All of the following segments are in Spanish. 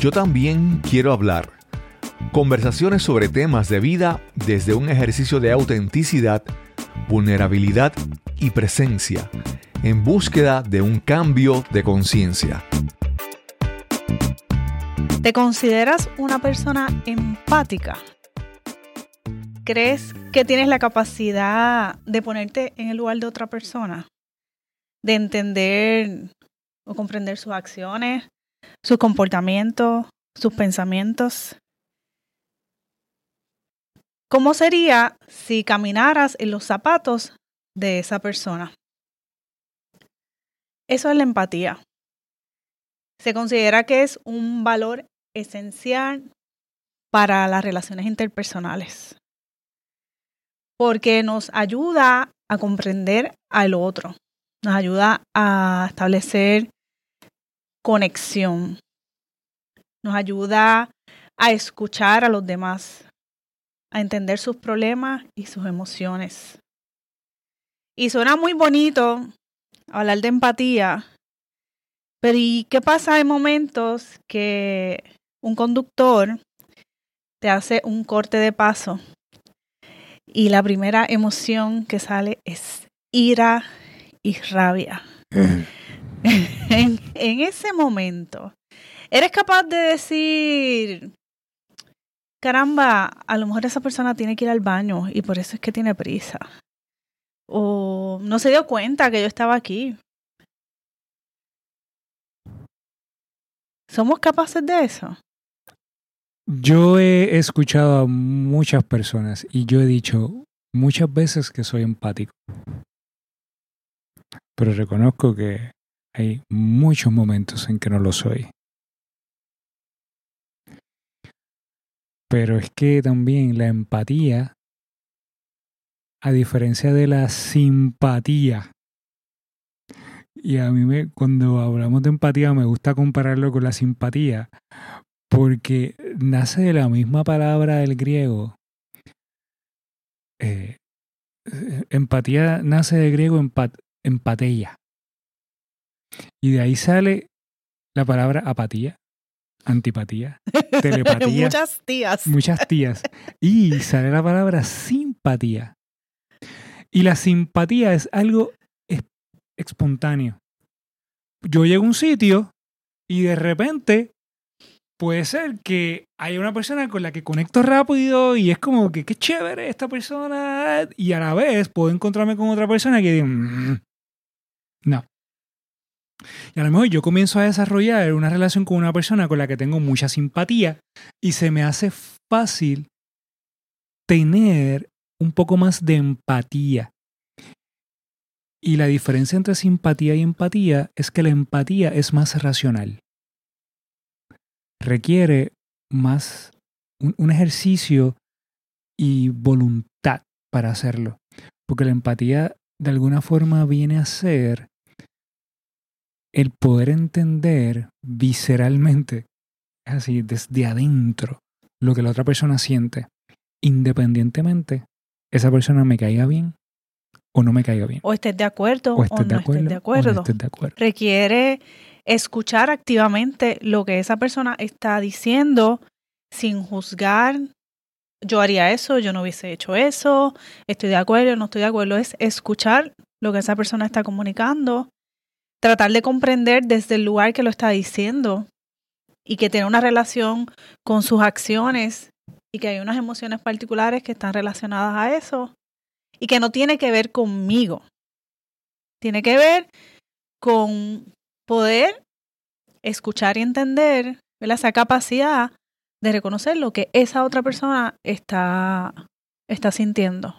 Yo también quiero hablar. Conversaciones sobre temas de vida desde un ejercicio de autenticidad, vulnerabilidad y presencia, en búsqueda de un cambio de conciencia. ¿Te consideras una persona empática? ¿Crees que tienes la capacidad de ponerte en el lugar de otra persona? De entender o comprender sus acciones, sus comportamientos, sus pensamientos. ¿Cómo sería si caminaras en los zapatos de esa persona? Eso es la empatía. Se considera que es un valor esencial para las relaciones interpersonales, porque nos ayuda a comprender al otro, nos ayuda a establecer conexión, nos ayuda a escuchar a los demás, a entender sus problemas y sus emociones. Y suena muy bonito hablar de empatía, pero ¿y qué pasa en momentos que un conductor te hace un corte de paso y la primera emoción que sale es ira y rabia. en, ese momento, ¿eres capaz de decir, caramba, a lo mejor esa persona tiene que ir al baño y por eso es que tiene prisa? O no se dio cuenta que yo estaba aquí. ¿Somos capaces de eso? Yo he escuchado a muchas personas y yo he dicho muchas veces que soy empático. Pero reconozco que hay muchos momentos en que no lo soy. Pero es que también la empatía, a diferencia de la simpatía, y a mí me, cuando hablamos de empatía me gusta compararlo con la simpatía, porque nace de la misma palabra del griego. Eh, empatía nace del griego empat, empatía. Y de ahí sale la palabra apatía, antipatía, telepatía. muchas tías. Muchas tías. Y sale la palabra simpatía. Y la simpatía es algo espontáneo. Yo llego a un sitio y de repente puede ser que hay una persona con la que conecto rápido y es como que qué chévere esta persona y a la vez puedo encontrarme con otra persona que digo, mm, no. Y a lo mejor yo comienzo a desarrollar una relación con una persona con la que tengo mucha simpatía y se me hace fácil tener un poco más de empatía. Y la diferencia entre simpatía y empatía es que la empatía es más racional requiere más un, ejercicio y voluntad para hacerlo. Porque la empatía de alguna forma viene a ser el poder entender visceralmente, así, desde adentro, lo que la otra persona siente, independientemente esa persona me caiga bien o no me caiga bien. O estés de acuerdo o, no estés de acuerdo. de acuerdo. Requiere escuchar activamente lo que esa persona está diciendo sin juzgar. Yo haría eso, yo no hubiese hecho eso, estoy de acuerdo, no estoy de acuerdo. Es escuchar lo que esa persona está comunicando, tratar de comprender desde el lugar que lo está diciendo y que tiene una relación con sus acciones y que hay unas emociones particulares que están relacionadas a eso y que no tiene que ver conmigo. Tiene que ver con poder escuchar y entender esa capacidad de reconocer lo que esa otra persona está, está sintiendo.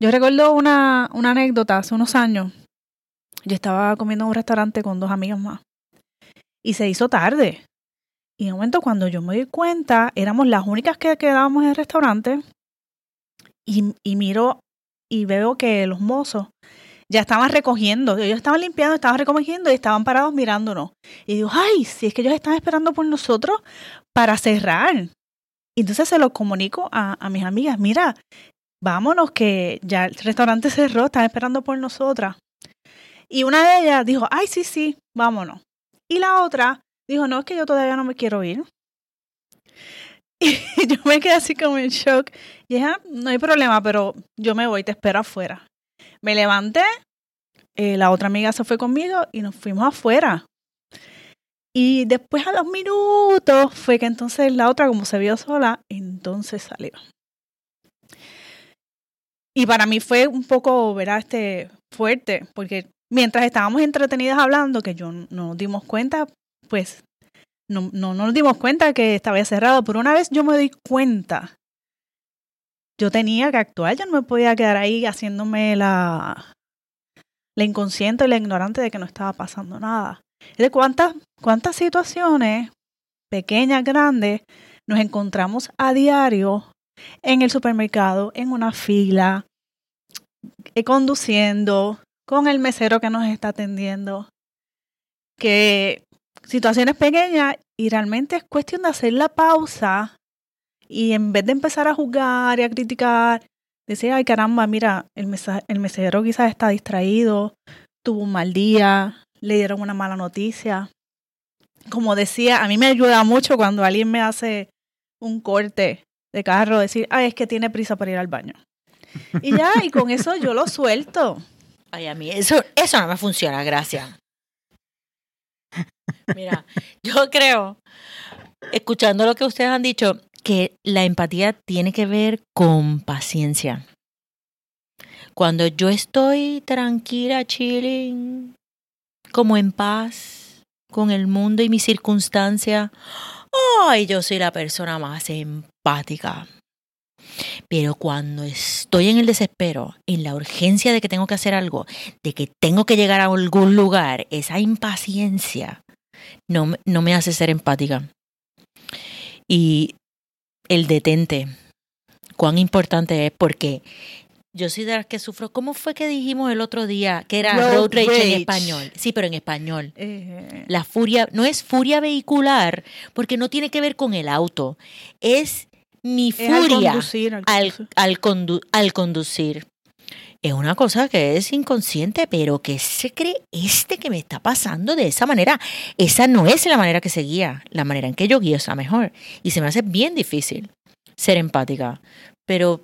Yo recuerdo una, una anécdota hace unos años. Yo estaba comiendo en un restaurante con dos amigas más y se hizo tarde. Y un momento cuando yo me di cuenta, éramos las únicas que quedábamos en el restaurante y, y miro y veo que los mozos ya estaban recogiendo, ellos estaban limpiando, estaban recogiendo y estaban parados mirándonos. Y digo, ay, si es que ellos están esperando por nosotros para cerrar. Y entonces se lo comunico a, a mis amigas, mira, vámonos que ya el restaurante cerró, están esperando por nosotras. Y una de ellas dijo, ay, sí, sí, vámonos. Y la otra dijo, no, es que yo todavía no me quiero ir. Y yo me quedé así como en shock. Y dije, "Ah, no hay problema, pero yo me voy, te espero afuera. Me levanté, eh, la otra amiga se fue conmigo y nos fuimos afuera. Y después a los minutos fue que entonces la otra, como se vio sola, entonces salió. Y para mí fue un poco, ¿verdad? Este, fuerte, porque mientras estábamos entretenidas hablando, que yo no nos dimos cuenta, pues no, no, no nos dimos cuenta que estaba cerrado, pero una vez yo me di cuenta, yo tenía que actuar, yo no me podía quedar ahí haciéndome la, la inconsciente y la ignorante de que no estaba pasando nada. De cuántas, cuántas situaciones, pequeñas, grandes, nos encontramos a diario en el supermercado, en una fila, eh, conduciendo, con el mesero que nos está atendiendo, que situaciones pequeñas y realmente es cuestión de hacer la pausa y en vez de empezar a juzgar y a criticar, decir, ay caramba, mira, el, mesa el mesero quizás está distraído, tuvo un mal día, le dieron una mala noticia. Como decía, a mí me ayuda mucho cuando alguien me hace un corte de carro, decir, ay, es que tiene prisa para ir al baño. Y ya, y con eso yo lo suelto. A mí eso, eso no me funciona, gracias. Mira, yo creo, escuchando lo que ustedes han dicho, que la empatía tiene que ver con paciencia. Cuando yo estoy tranquila, chilling, como en paz con el mundo y mis circunstancias, ay, yo soy la persona más empática. Pero cuando estoy en el desespero, en la urgencia de que tengo que hacer algo, de que tengo que llegar a algún lugar, esa impaciencia no, no me hace ser empática. Y el detente, cuán importante es porque yo soy de las que sufro. ¿Cómo fue que dijimos el otro día que era road, Road rage, rage. en español? Sí, pero en español. Eh, La furia no es furia vehicular porque no tiene que ver con el auto. Es mi al furia conducir, al al, conducir. al, condu- al conducir. Es una cosa que es inconsciente, pero que se cree este que me está pasando de esa manera. Esa no es la manera que se guía. La manera en que yo guío es la mejor. Y se me hace bien difícil ser empática. Pero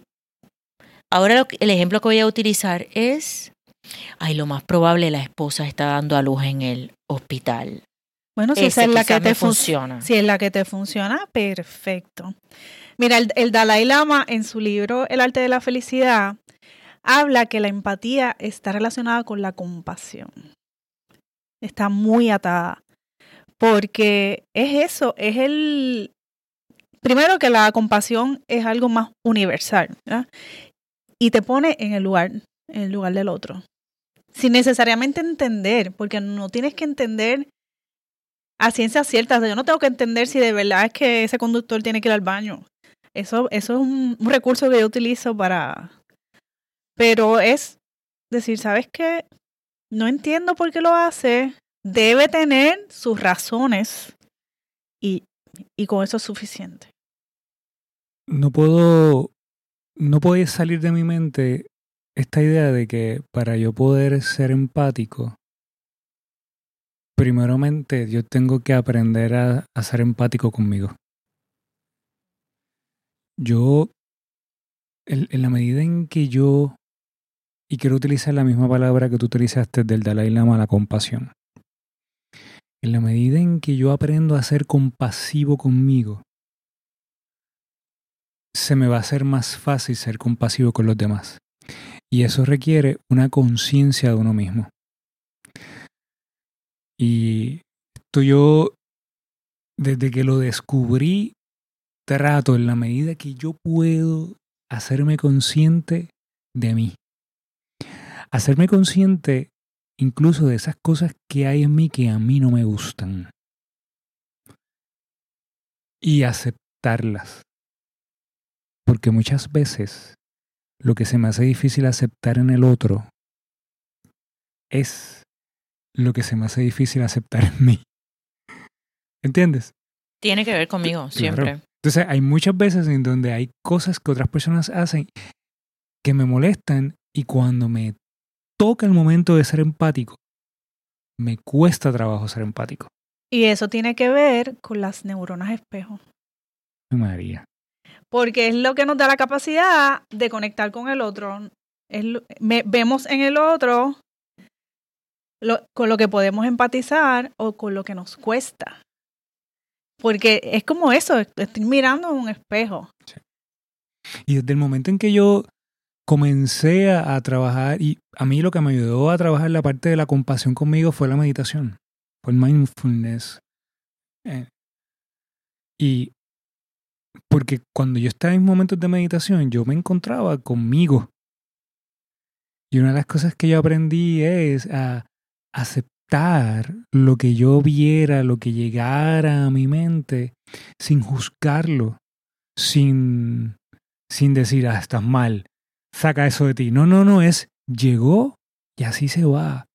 ahora lo que- el ejemplo que voy a utilizar es, ay, lo más probable la esposa está dando a luz en el hospital. Bueno, si esa es la que te funciona. Si es la que te funciona, perfecto. Mira, el, Dalai Lama en su libro El arte de la felicidad habla que la empatía está relacionada con la compasión. Está muy atada. Porque es eso, es el... Primero que la compasión es algo más universal. Y te pone en el lugar, en el lugar del otro. Sin necesariamente entender, porque no tienes que entender a ciencia cierta. O sea, yo no tengo que entender si de verdad es que ese conductor tiene que ir al baño. Eso, eso es un, recurso que yo utilizo para... Pero es decir, ¿sabes qué? No entiendo por qué lo hace. Debe tener sus razones. Y, y con eso es suficiente. No puedo, no puede salir de mi mente esta idea de que para yo poder ser empático, primeramente yo tengo que aprender a, a ser empático conmigo. Yo, en, la medida en que yo, y quiero utilizar la misma palabra que tú utilizaste del Dalai Lama, la compasión, en la medida en que yo aprendo a ser compasivo conmigo, se me va a hacer más fácil ser compasivo con los demás. Y eso requiere una conciencia de uno mismo. Y esto yo, desde que lo descubrí, trato en la medida que yo puedo hacerme consciente de mí. Hacerme consciente incluso de esas cosas que hay en mí que a mí no me gustan. Y aceptarlas. Porque muchas veces lo que se me hace difícil aceptar en el otro es lo que se me hace difícil aceptar en mí. ¿Entiendes? Tiene que ver conmigo, Claro. siempre. Entonces hay muchas veces en donde hay cosas que otras personas hacen que me molestan y cuando me toca el momento de ser empático, me cuesta trabajo ser empático. Y eso tiene que ver con las neuronas espejo. María. Porque es lo que nos da la capacidad de conectar con el otro. Es lo- me- vemos en el otro lo- con lo que podemos empatizar o con lo que nos cuesta. Porque es como eso, estoy mirando un espejo. Y desde el momento en que yo comencé a, trabajar, y a mí lo que me ayudó a trabajar la parte de la compasión conmigo fue la meditación, fue el mindfulness. Eh, y porque cuando yo estaba en momentos de meditación, yo me encontraba conmigo. Y una de las cosas que yo aprendí es a aceptar lo que yo viera, lo que llegara a mi mente, sin juzgarlo, sin sin decir, ah, estás mal, saca eso de ti. No, no, no, es llegó y así se va.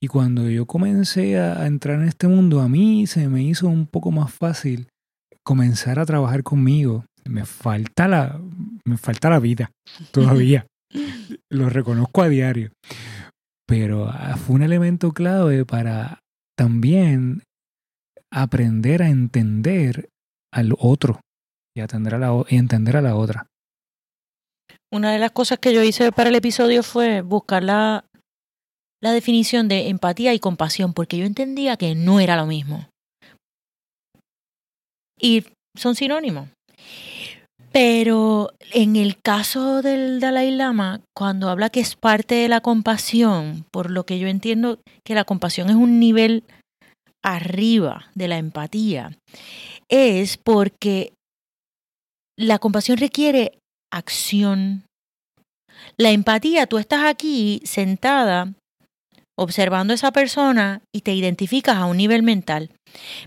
Y cuando yo comencé a, a entrar en este mundo, a mí se me hizo un poco más fácil comenzar a trabajar conmigo. Me falta la, me falta la vida todavía. Lo reconozco a diario. Pero ah, fue un elemento clave para también aprender a entender al otro y, atender a la, y entender a la otra. Una de las cosas que yo hice para el episodio fue buscar la, la definición de empatía y compasión, porque yo entendía que no era lo mismo. Y son sinónimos. Pero en el caso del Dalai Lama, cuando habla que es parte de la compasión, por lo que yo entiendo que la compasión es un nivel arriba de la empatía, es porque la compasión requiere acción. La empatía, tú estás aquí sentada observando a esa persona y te identificas a un nivel mental,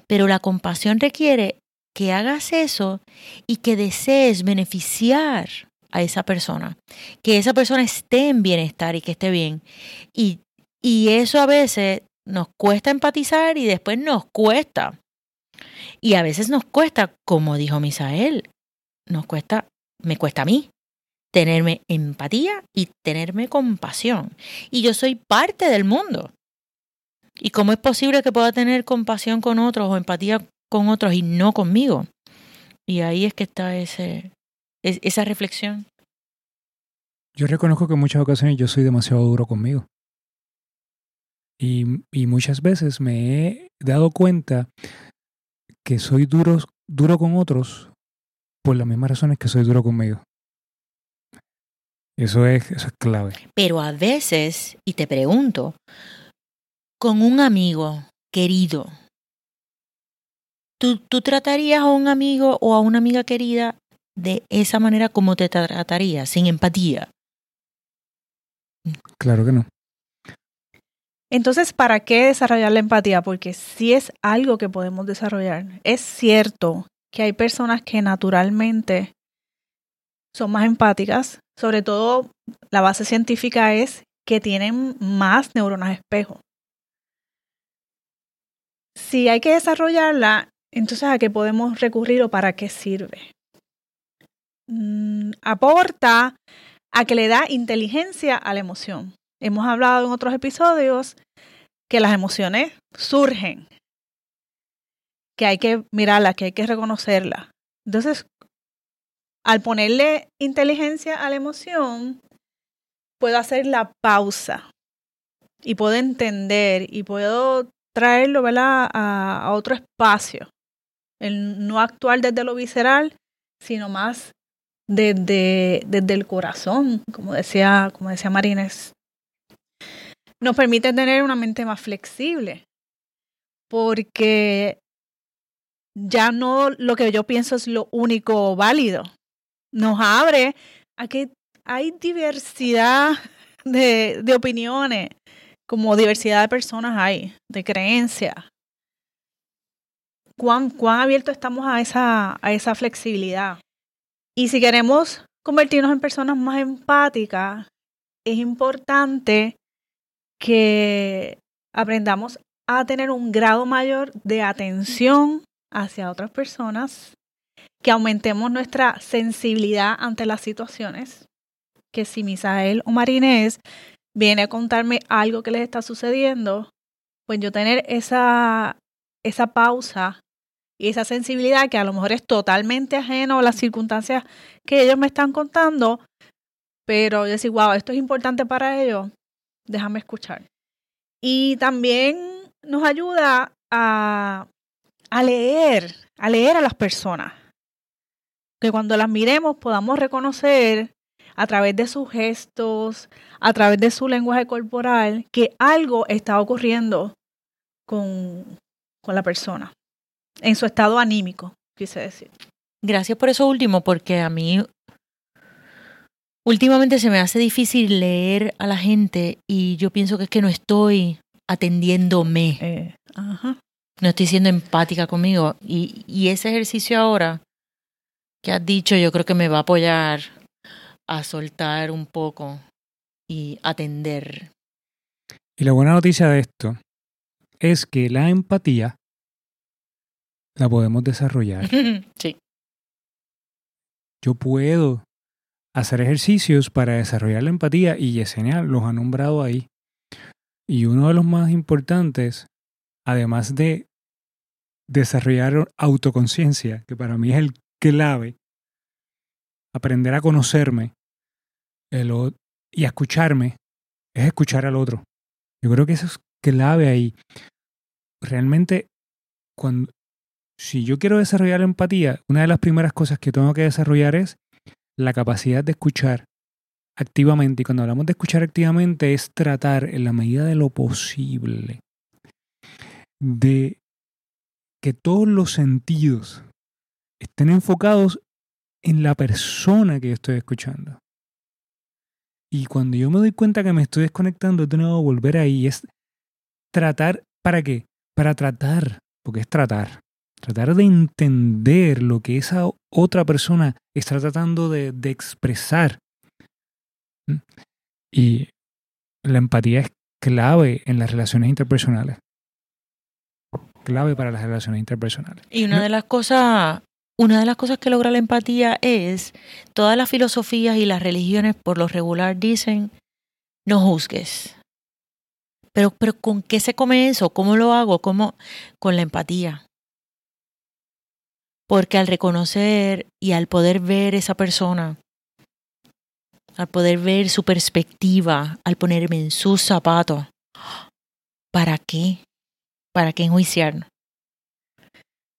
pero la compasión requiere que hagas eso y que desees beneficiar a esa persona, que esa persona esté en bienestar y que esté bien. Y, y eso a veces nos cuesta empatizar y después nos cuesta. Y a veces nos cuesta, como dijo Misael, nos cuesta, me cuesta a mí tenerme empatía y tenerme compasión. Y yo soy parte del mundo. ¿Y cómo es posible que pueda tener compasión con otros o empatía con otros y no conmigo? Y ahí es que está ese, es- esa reflexión. Yo reconozco que en muchas ocasiones yo soy demasiado duro conmigo. Y, y muchas veces me he dado cuenta que soy duro, duro con otros por las mismas razones que soy duro conmigo. Eso es, eso es clave. Pero a veces, y te pregunto, con un amigo querido, ¿tú, ¿tú tratarías a un amigo o a una amiga querida de esa manera como te tratarías, sin empatía? Claro que no. Entonces, ¿para qué desarrollar la empatía? Porque sí es algo que podemos desarrollar. Es cierto que hay personas que naturalmente son más empáticas, sobre todo la base científica es que tienen más neuronas espejo. Si hay que desarrollarla, entonces ¿a qué podemos recurrir o para qué sirve? Mm, aporta a que le da inteligencia a la emoción. Hemos hablado en otros episodios que las emociones surgen, que hay que mirarlas, que hay que reconocerlas. Entonces, al ponerle inteligencia a la emoción, puedo hacer la pausa y puedo entender y puedo traerlo a otro espacio. El no actuar desde lo visceral, sino más desde, desde el corazón, como decía, como decía Marines. Nos permite tener una mente más flexible, porque ya no lo que yo pienso es lo único válido. Nos abre a que hay diversidad de, de opiniones, como diversidad de personas hay, de creencias. ¿Cuán, cuán abiertos estamos a esa, a esa flexibilidad? Y si queremos convertirnos en personas más empáticas, es importante que aprendamos a tener un grado mayor de atención hacia otras personas, que aumentemos nuestra sensibilidad ante las situaciones, que si Misael o Marinés viene a contarme algo que les está sucediendo, pues yo tener esa, esa pausa y esa sensibilidad que a lo mejor es totalmente ajeno a las circunstancias que ellos me están contando, pero decir, wow, esto es importante para ellos, déjame escuchar. Y también nos ayuda a, a leer, a leer a las personas. Que cuando las miremos podamos reconocer a través de sus gestos, a través de su lenguaje corporal, que algo está ocurriendo con, con la persona, en su estado anímico, quise decir. Gracias por eso último, porque a mí últimamente se me hace difícil leer a la gente y yo pienso que es que no estoy atendiéndome. Eh, ajá. No estoy siendo empática conmigo. Y, y ese ejercicio ahora que has dicho, yo creo que me va a apoyar a soltar un poco y atender. Y la buena noticia de esto es que la empatía la podemos desarrollar. sí. Yo puedo hacer ejercicios para desarrollar la empatía y Yesenia los ha nombrado ahí. Y uno de los más importantes, además de desarrollar autoconciencia, que para mí es el clave, aprender a conocerme el, y a escucharme, es escuchar al otro. Yo creo que eso es clave ahí. Realmente, cuando, si yo quiero desarrollar empatía, una de las primeras cosas que tengo que desarrollar es la capacidad de escuchar activamente. Y cuando hablamos de escuchar activamente es tratar en la medida de lo posible de que todos los sentidos estén enfocados en la persona que yo estoy escuchando. Y cuando yo me doy cuenta que me estoy desconectando, de nuevo volver ahí. Es tratar, ¿para qué? Para tratar, porque es tratar. Tratar de entender lo que esa otra persona está tratando de, de expresar. ¿Mm? Y la empatía es clave en las relaciones interpersonales. Clave para las relaciones interpersonales. Y una de las cosas una de las cosas que logra la empatía es, todas las filosofías y las religiones por lo regular dicen, no juzgues. Pero, pero ¿con qué se come eso? ¿Cómo lo hago? ¿Cómo? Con la empatía. Porque al reconocer y al poder ver esa persona, al poder ver su perspectiva, al ponerme en sus zapatos, ¿para qué? ¿Para qué enjuiciarnos?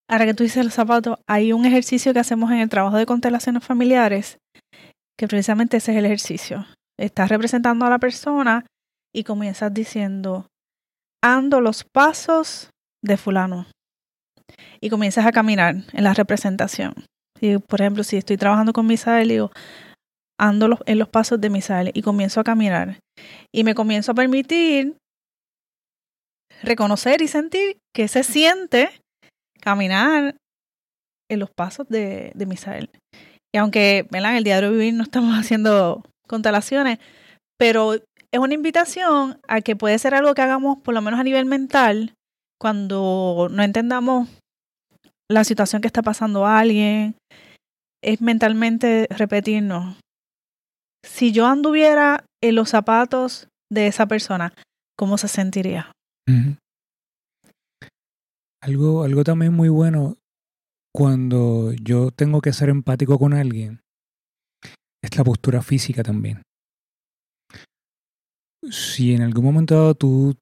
ahora que tú dices los zapatos, hay un ejercicio que hacemos en el trabajo de constelaciones familiares, que precisamente ese es el ejercicio. Estás representando a la persona y comienzas diciendo, ando los pasos de fulano. Y comienzas a caminar en la representación. Y, por ejemplo, si estoy trabajando con Misael, digo, ando en los pasos de Misael y comienzo a caminar. Y me comienzo a permitir reconocer y sentir que se siente caminar en los pasos de, de Misael. Y aunque en el diario vivir no estamos haciendo constelaciones, pero es una invitación a que puede ser algo que hagamos por lo menos a nivel mental cuando no entendamos la situación que está pasando a alguien, es mentalmente repetirnos, si yo anduviera en los zapatos de esa persona, ¿cómo se sentiría? Algo, algo también muy bueno cuando yo tengo que ser empático con alguien es la postura física también. Si en algún momento tú,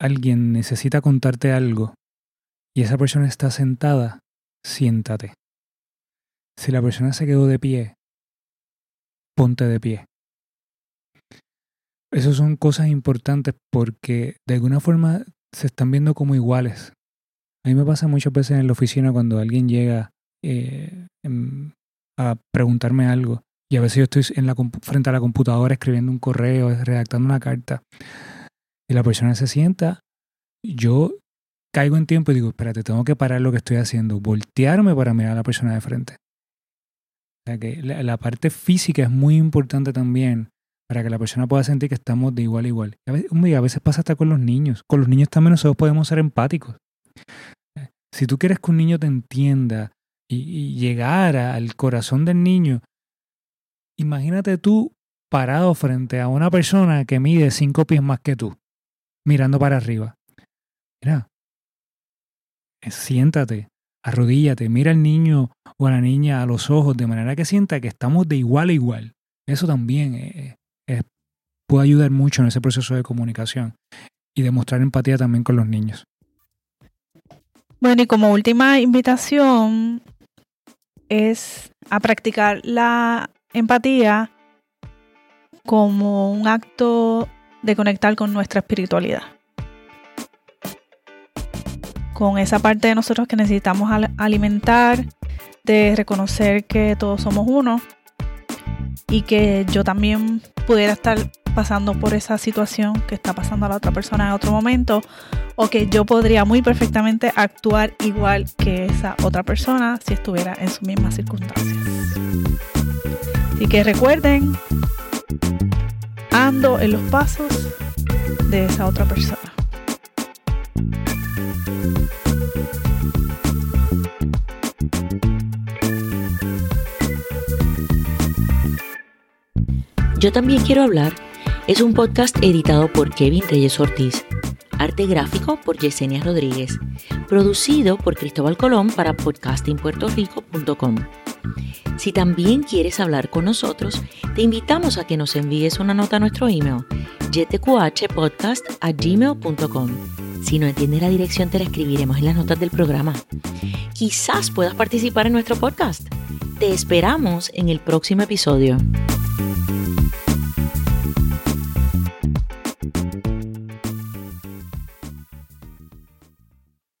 alguien necesita contarte algo y esa persona está sentada, siéntate. Si la persona se quedó de pie, ponte de pie. Esas son cosas importantes porque de alguna forma se están viendo como iguales. A mí me pasa muchas veces en la oficina cuando alguien llega eh, a preguntarme algo y a veces yo estoy en la, frente a la computadora escribiendo un correo, redactando una carta y la persona se sienta, yo caigo en tiempo y digo, espérate, tengo que parar lo que estoy haciendo, voltearme para mirar a la persona de frente. O sea que la, parte física es muy importante también para que la persona pueda sentir que estamos de igual a igual. A veces, a veces pasa hasta con los niños. Con los niños también nosotros podemos ser empáticos. Si tú quieres que un niño te entienda y, llegar al corazón del niño, imagínate tú parado frente a una persona que mide cinco pies más que tú, mirando para arriba. Mira, siéntate, arrodíllate, mira al niño o a la niña a los ojos de manera que sienta que estamos de igual a igual. Eso también eh, eh, puede ayudar mucho en ese proceso de comunicación y demostrar empatía también con los niños. Bueno, y como última invitación es a practicar la empatía como un acto de conectar con nuestra espiritualidad. Con esa parte de nosotros que necesitamos alimentar, de reconocer que todos somos uno y que yo también pudiera estar pasando por esa situación que está pasando a la otra persona en otro momento o que yo podría muy perfectamente actuar igual que esa otra persona si estuviera en sus mismas circunstancias. Así que recuerden, ando en los pasos de esa otra persona. Yo también quiero hablar es un podcast editado por Kevin Reyes Ortiz, arte gráfico por Yesenia Rodríguez, producido por Cristóbal Colón para podcastingpuertorico.com. Si también quieres hablar con nosotros, te invitamos a que nos envíes una nota a nuestro email, gmail.com. Si no entiendes la dirección, te la escribiremos en las notas del programa. Quizás puedas participar en nuestro podcast. Te esperamos en el próximo episodio.